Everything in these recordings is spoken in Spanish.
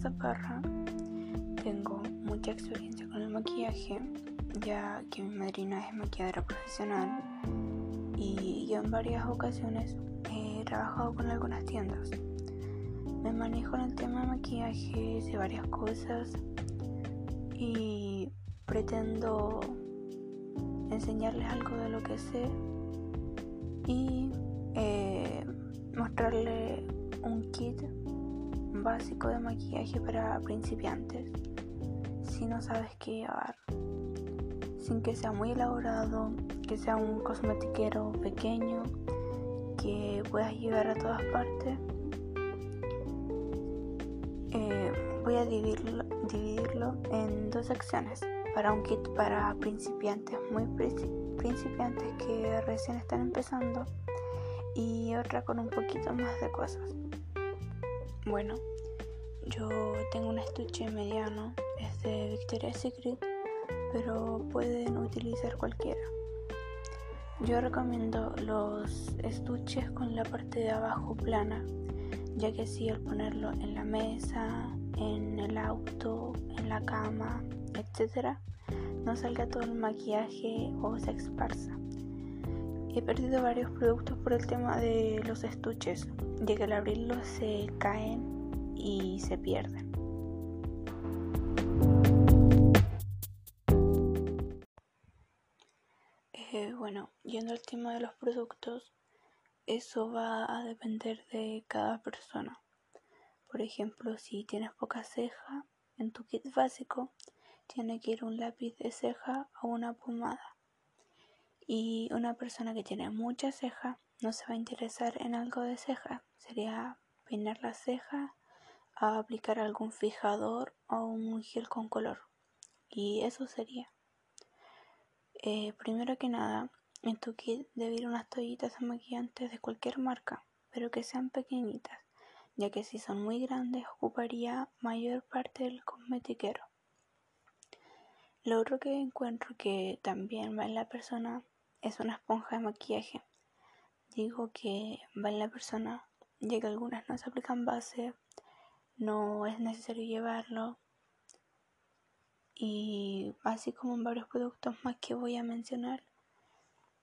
Rosa Parra. Tengo mucha experiencia con el maquillaje, ya que mi madrina es maquilladora profesional y yo en varias ocasiones he trabajado con algunas tiendas. Me manejo en el tema de maquillaje, de varias cosas y pretendo enseñarles algo de lo que sé básico de maquillaje para principiantes si no sabes qué llevar sin que sea muy elaborado que sea un cosmetiquero pequeño que puedas llevar a todas partes. Eh, voy a dividirlo, dividirlo en dos secciones para un kit para principiantes muy principiantes que recién están empezando y otra con un poquito más de cosas. Bueno, yo tengo un estuche mediano, es de Victoria's Secret, pero pueden utilizar cualquiera. Yo recomiendo los estuches con la parte de abajo plana, ya que así al ponerlo en la mesa, en el auto, en la cama, etc., no salga todo el maquillaje o se esparza. He perdido varios productos por el tema de los estuches, ya que al abrirlos se caen y se pierden. Eh, bueno, yendo al tema de los productos, eso va a depender de cada persona. Por ejemplo, si tienes poca ceja, en tu kit básico tiene que ir un lápiz de ceja o una pomada. Y una persona que tiene mucha ceja no se va a interesar en algo de ceja. Sería peinar la ceja, aplicar algún fijador o un gel con color. Y eso sería. Eh, primero que nada, en tu kit debe ir unas toallitas maquillantes de cualquier marca, pero que sean pequeñitas, ya que si son muy grandes ocuparía mayor parte del cosmetiquero. Lo otro que encuentro que también va en la persona es una esponja de maquillaje. Digo que va en la persona, ya que algunas no se aplican base, no es necesario llevarlo. Y así como en varios productos más que voy a mencionar,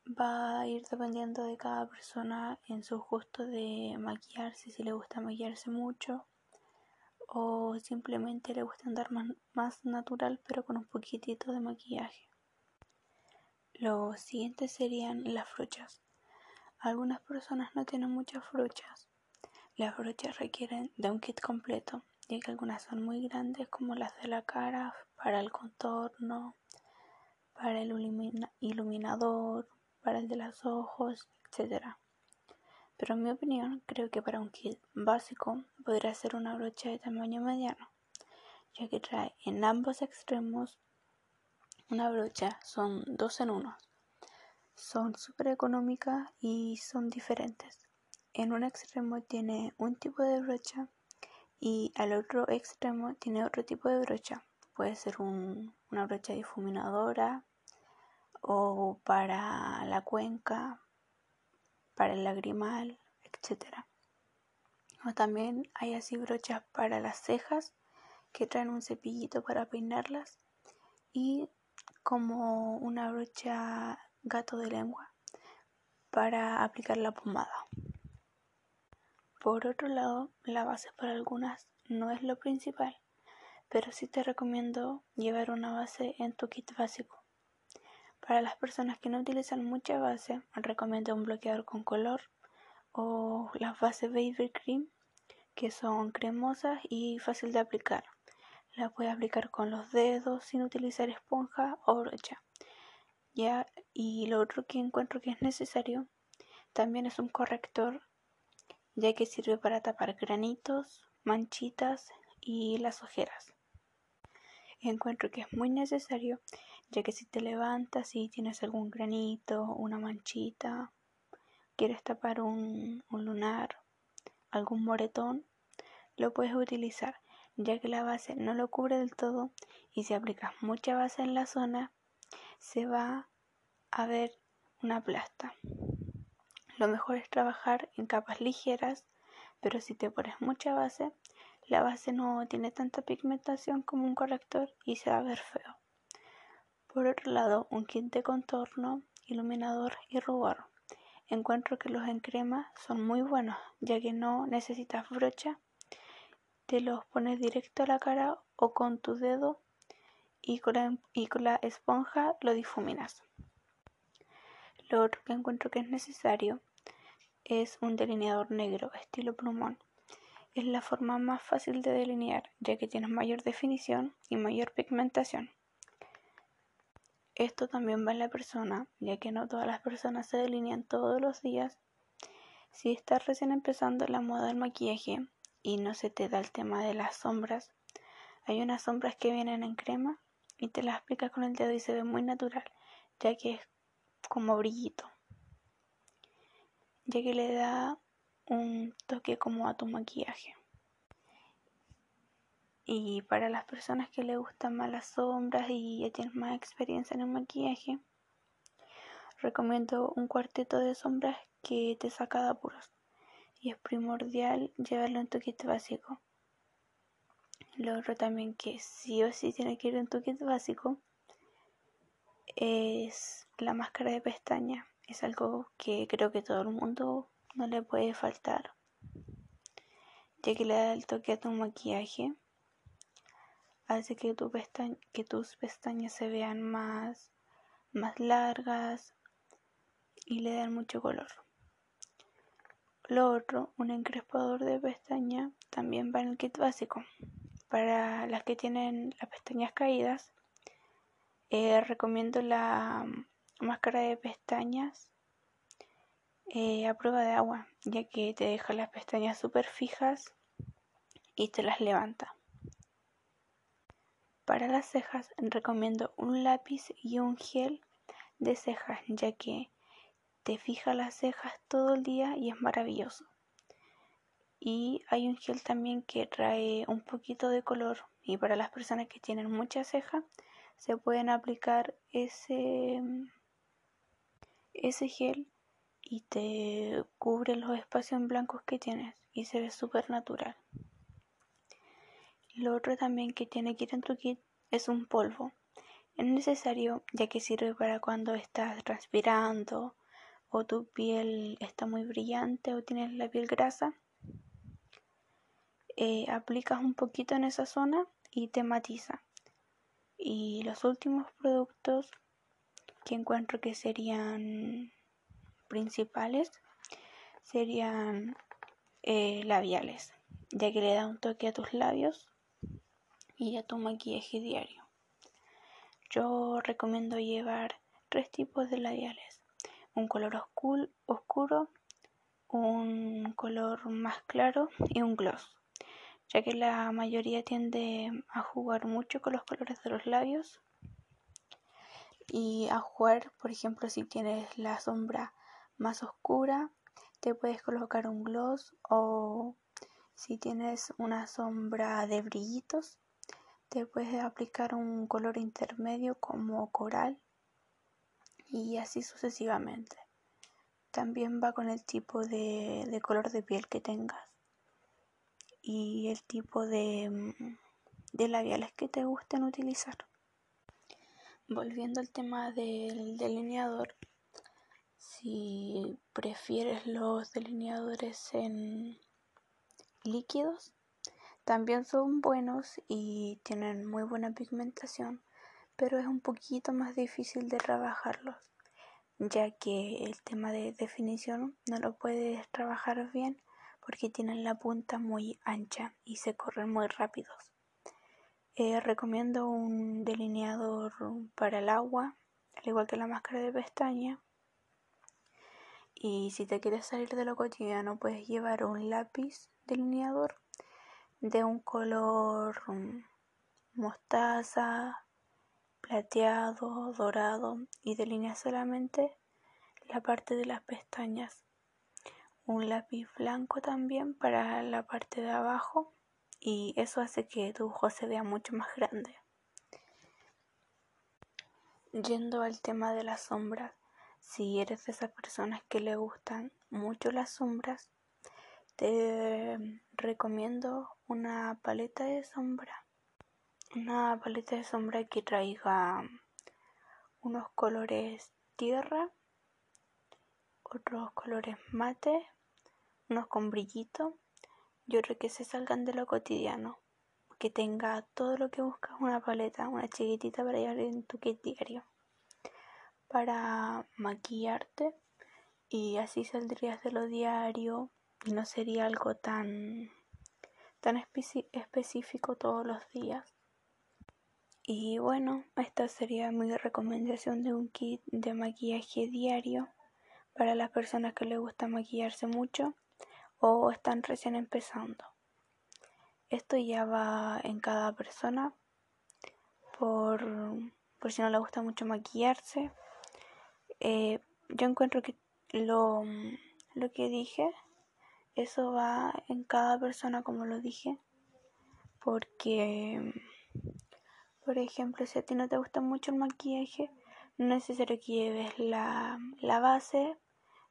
va a ir dependiendo de cada persona en su gusto de maquillarse, si le gusta maquillarse mucho o simplemente le gusta andar más, más natural pero con un poquitito de maquillaje. Los siguientes serían las brochas. Algunas personas no tienen muchas brochas. Las brochas requieren de un kit completo, ya que algunas son muy grandes como las de la cara, para el contorno, para el iluminador, para el de los ojos, etc. Pero en mi opinión, creo que para un kit básico podría ser una brocha de tamaño mediano, ya que trae en ambos extremos una brocha son dos en uno. Son súper económicas y son diferentes. En un extremo tiene un tipo de brocha y al otro extremo tiene otro tipo de brocha. Puede ser una brocha difuminadora o para la cuenca, para el lagrimal, etc. O también hay así brochas para las cejas que traen un cepillito para peinarlas y como una brocha gato de lengua para aplicar la pomada. Por otro lado, la base para algunas no es lo principal, pero sí te recomiendo llevar una base en tu kit básico. Para las personas que no utilizan mucha base, recomiendo un bloqueador con color o las bases Baby Cream, que son cremosas y fácil de aplicar. La puedes aplicar con los dedos sin utilizar esponja o brocha. Ya, y lo otro que encuentro que es necesario también es un corrector, ya que sirve para tapar granitos, manchitas y las ojeras. Encuentro que es muy necesario, ya que si te levantas y tienes algún granito, una manchita, quieres tapar un, un lunar, algún moretón, lo puedes utilizar ya que la base no lo cubre del todo y si aplicas mucha base en la zona se va a ver una plasta. Lo mejor es trabajar en capas ligeras, pero si te pones mucha base, la base no tiene tanta pigmentación como un corrector y se va a ver feo. Por otro lado, un kit de contorno, iluminador y rubor. Encuentro que los en crema son muy buenos, ya que no necesitas brocha, te los pones directo a la cara o con tu dedo y con la, y con la esponja lo difuminas. Lo otro que encuentro que es necesario es un delineador negro estilo plumón. Es la forma más fácil de delinear, ya que tienes mayor definición y mayor pigmentación. Esto también va en la persona, ya que no todas las personas se delinean todos los días. Si estás recién empezando la moda del maquillaje y no se te da el tema de las sombras, hay unas sombras que vienen en crema y te las aplicas con el dedo y se ve muy natural, ya que es como brillito, ya que le da un toque como a tu maquillaje. Y para las personas que les gustan más las sombras y ya tienes más experiencia en el maquillaje, recomiendo un cuarteto de sombras que te saca de apuros. Y es primordial llevarlo en tu kit básico. Lo otro también que sí o sí tiene que ir en tu kit básico es la máscara de pestaña. Es algo que creo que todo el mundo no le puede faltar, ya que le da el toque a tu maquillaje, hace que, tu que tus pestañas se vean más, más largas y le dan mucho color. Lo otro, un encrespador de pestaña también va en el kit básico. Para las que tienen las pestañas caídas, eh, recomiendo la máscara de pestañas eh, a prueba de agua, ya que te deja las pestañas súper fijas y te las levanta. Para las cejas recomiendo un lápiz y un gel de cejas, ya que te fija las cejas todo el día y es maravilloso. Y hay un gel también que trae un poquito de color y para las personas que tienen mucha ceja se pueden aplicar ese, ese gel y te cubre los espacios en blancos que tienes y se ve súper natural. Lo otro también que tiene que ir en tu kit es un polvo. Es necesario ya que sirve para cuando estás transpirando o tu piel está muy brillante o tienes la piel grasa. Eh, aplicas un poquito en esa zona y te matiza. Y los últimos productos que encuentro que serían principales serían eh, labiales, ya que le da un toque a tus labios y a tu maquillaje diario. Yo recomiendo llevar tres tipos de labiales, un color oscuro, oscuro un color más claro y un gloss, ya que la mayoría tiende a jugar mucho con los colores de los labios y a jugar, por ejemplo, si tienes la sombra más oscura, te puedes colocar un gloss o si tienes una sombra de brillitos, te puedes aplicar un color intermedio como coral y así sucesivamente. También va con el tipo de, color de piel que tengas y el tipo de, de labiales que te gusten utilizar. Volviendo al tema del delineador, si prefieres los delineadores en líquidos, también son buenos y tienen muy buena pigmentación, pero es un poquito más difícil de trabajarlos, ya que el tema de definición no lo puedes trabajar bien porque tienen la punta muy ancha y se corren muy rápidos. Eh, recomiendo un delineador para el agua, al igual que la máscara de pestaña, y si te quieres salir de lo cotidiano, puedes llevar un lápiz delineador de un color mm, mostaza, plateado, dorado y delinea solamente la parte de las pestañas. Un lápiz blanco también para la parte de abajo y eso hace que tu ojo se vea mucho más grande. Yendo al tema de las sombras, si eres de esas personas que le gustan mucho las sombras, te recomiendo una paleta de sombra. Una paleta de sombra que traiga unos colores tierra, otros colores mate, unos con brillito y otros que se salgan de lo cotidiano. Que tenga todo lo que buscas, una paleta, una chiquitita para llevar en tu kit diario. Para maquillarte y así saldrías de lo diario y no sería algo tan, tan específico todos los días. Y bueno, esta sería mi recomendación de un kit de maquillaje diario para las personas que les gusta maquillarse mucho o están recién empezando. Esto ya va en cada persona por, por si no le gusta mucho maquillarse. Eh, yo encuentro que lo, lo que dije eso va en cada persona como lo dije porque por ejemplo si a ti no te gusta mucho el maquillaje no es necesario que lleves la, la base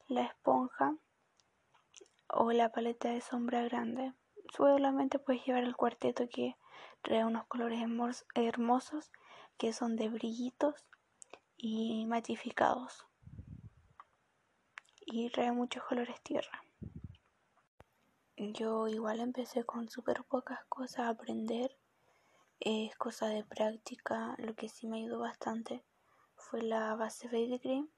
la esponja o la paleta de sombra grande solamente puedes llevar el cuarteto que trae unos colores hermosos que son de brillitos y matificados y trae muchos colores tierra yo igual empecé con súper pocas cosas a aprender. Es cosa de práctica. Lo que sí me ayudó bastante fue la base Baby Cream,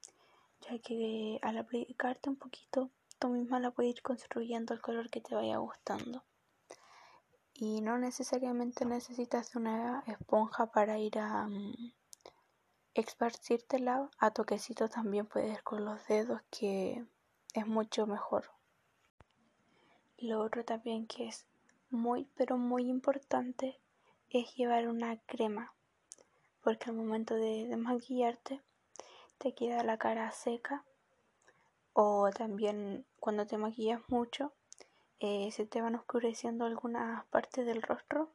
ya que al aplicarte un poquito, tú misma la puedes ir construyendo el color que te vaya gustando. Y no necesariamente necesitas una esponja para ir a um, esparcírtela. A toquecito también puedes con los dedos, que es mucho mejor. Lo otro también que es muy pero muy importante es llevar una crema porque al momento de, maquillarte te queda la cara seca o también cuando te maquillas mucho eh, se te van oscureciendo algunas partes del rostro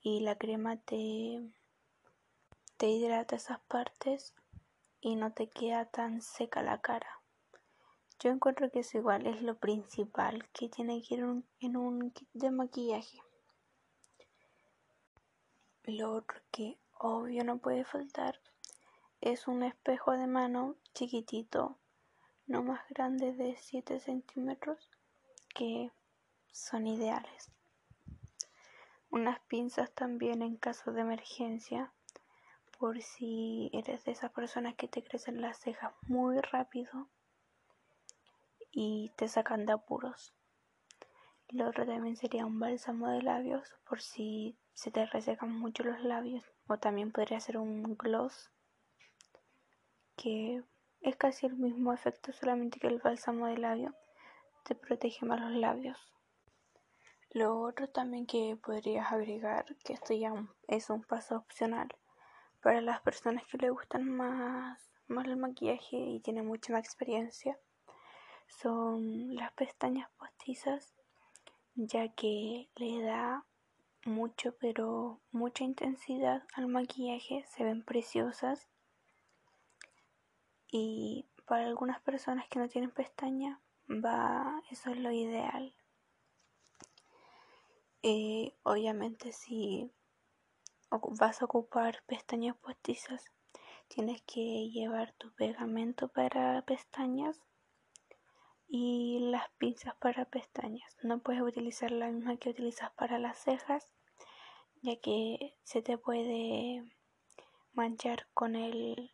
y la crema te, te hidrata esas partes y no te queda tan seca la cara. Yo encuentro que eso igual es lo principal que tiene que ir en un kit de maquillaje. Lo otro que obvio no puede faltar es un espejo de mano chiquitito, no más grande de 7 centímetros, que son ideales. Unas pinzas también en caso de emergencia, por si eres de esas personas que te crecen las cejas muy rápido y te sacan de apuros. Lo otro también sería un bálsamo de labios por si se te resecan mucho los labios. O también podría ser un gloss que es casi el mismo efecto, solamente que el bálsamo de labio te protege más los labios. Lo otro también que podrías agregar, que esto ya es un paso opcional para las personas que le gustan más, más el maquillaje y tienen mucha más experiencia, son las pestañas postizas ya que le da mucho pero mucha intensidad al maquillaje se ven preciosas y para algunas personas que no tienen pestaña va eso es lo ideal eh, obviamente si vas a ocupar pestañas postizas tienes que llevar tu pegamento para pestañas y las pinzas para pestañas. No puedes utilizar la misma que utilizas para las cejas, ya que se te puede manchar con el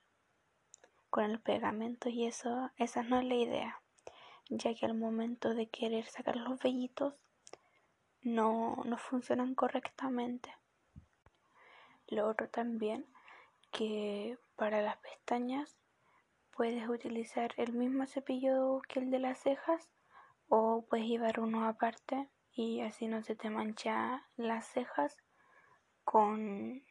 con el pegamento y eso esa no es la idea, ya que al momento de querer sacar los vellitos no, no funcionan correctamente. Lo otro también que para las pestañas Puedes utilizar el mismo cepillo que el de las cejas o puedes llevar uno aparte y así no se te mancha las cejas con,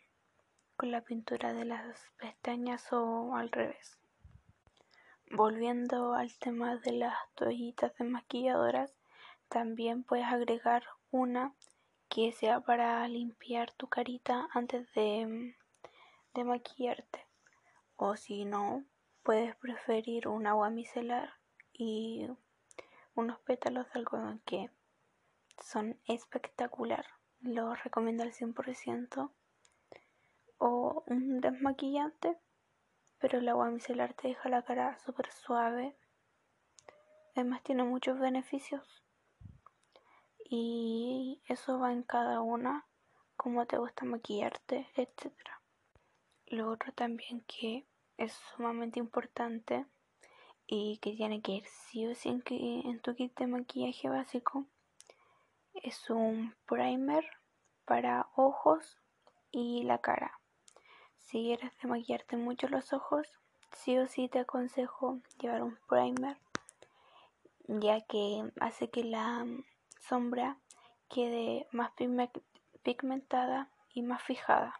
con la pintura de las pestañas o al revés. Volviendo al tema de las toallitas de maquilladoras, también puedes agregar una que sea para limpiar tu carita antes de, de maquillarte. O si no, Puedes preferir un agua micelar y unos pétalos de algodón que son espectacular. Los recomiendo al 100%. O un desmaquillante, pero el agua micelar te deja la cara súper suave. Además tiene muchos beneficios. Y eso va en cada una, cómo te gusta maquillarte, etc. Lo otro también que es sumamente importante y que tiene que ir sí o sí en, en tu kit de maquillaje básico es un primer para ojos y la cara. Si quieres maquillarte mucho los ojos, sí o sí te aconsejo llevar un primer, ya que hace que la sombra quede más pigmentada y más fijada.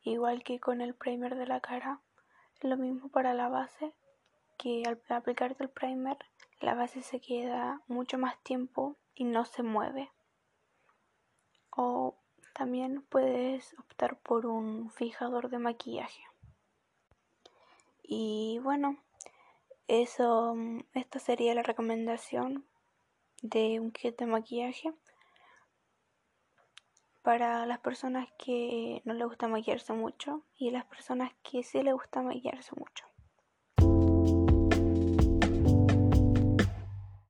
Igual que con el primer de la cara, lo mismo para la base, que al aplicarte el primer, la base se queda mucho más tiempo y no se mueve. O también puedes optar por un fijador de maquillaje. Y bueno, eso, esta sería la recomendación de un kit de maquillaje para las personas que no les gusta maquillarse mucho y las personas que sí les gusta maquillarse mucho.